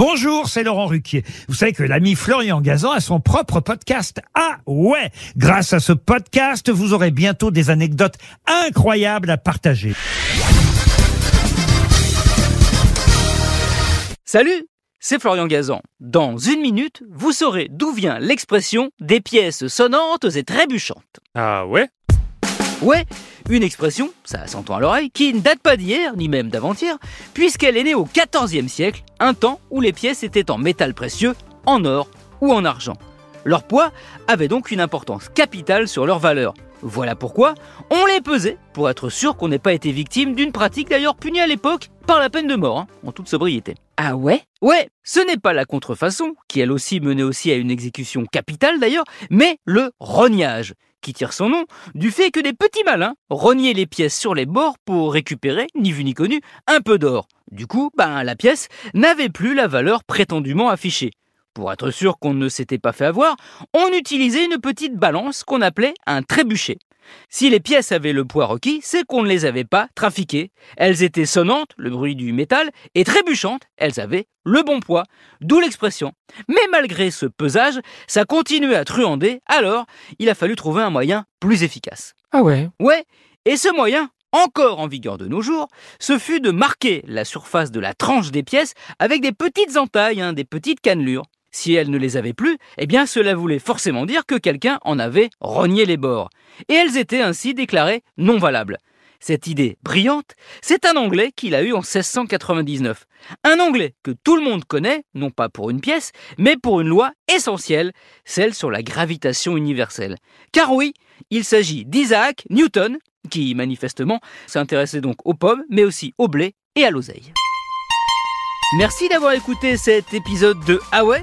Bonjour, c'est Laurent Ruquier. Vous savez que l'ami Florian Gazan a son propre podcast. Ah ouais Grâce à ce podcast, vous aurez bientôt des anecdotes incroyables à partager. Salut, c'est Florian Gazan. Dans une minute, vous saurez d'où vient l'expression des pièces sonnantes et trébuchantes. Ah ouais? Ouais, une expression, ça s'entend à l'oreille, qui ne date pas d'hier, ni même d'avant-hier, puisqu'elle est née au XIVe siècle, un temps où les pièces étaient en métal précieux, en or ou en argent. Leur poids avait donc une importance capitale sur leur valeur. Voilà pourquoi on les pesait pour être sûr qu'on n'ait pas été victime d'une pratique d'ailleurs punie à l'époque par la peine de mort, hein, en toute sobriété. Ah ouais? Ouais, ce n'est pas la contrefaçon, qui elle aussi menait aussi à une exécution capitale d'ailleurs, mais le rognage, qui tire son nom du fait que des petits malins rognaient les pièces sur les bords pour récupérer, ni vu ni connu, un peu d'or. Du coup, ben, la pièce n'avait plus la valeur prétendument affichée. Pour être sûr qu'on ne s'était pas fait avoir, on utilisait une petite balance qu'on appelait un trébuchet. Si les pièces avaient le poids requis, c'est qu'on ne les avait pas trafiquées. Elles étaient sonnantes, le bruit du métal, et trébuchantes, elles avaient le bon poids, d'où l'expression. Mais malgré ce pesage, ça continuait à truander, alors il a fallu trouver un moyen plus efficace. Ah ouais Ouais, et ce moyen, encore en vigueur de nos jours, ce fut de marquer la surface de la tranche des pièces avec des petites entailles, hein, des petites cannelures. Si elles ne les avaient plus, eh bien cela voulait forcément dire que quelqu'un en avait rogné les bords. Et elles étaient ainsi déclarées non valables. Cette idée brillante, c'est un Anglais qui l'a eu en 1699. Un Anglais que tout le monde connaît, non pas pour une pièce, mais pour une loi essentielle, celle sur la gravitation universelle. Car oui, il s'agit d'Isaac Newton, qui manifestement s'intéressait donc aux pommes, mais aussi au blé et à l'oseille. Merci d'avoir écouté cet épisode de Ah ouais?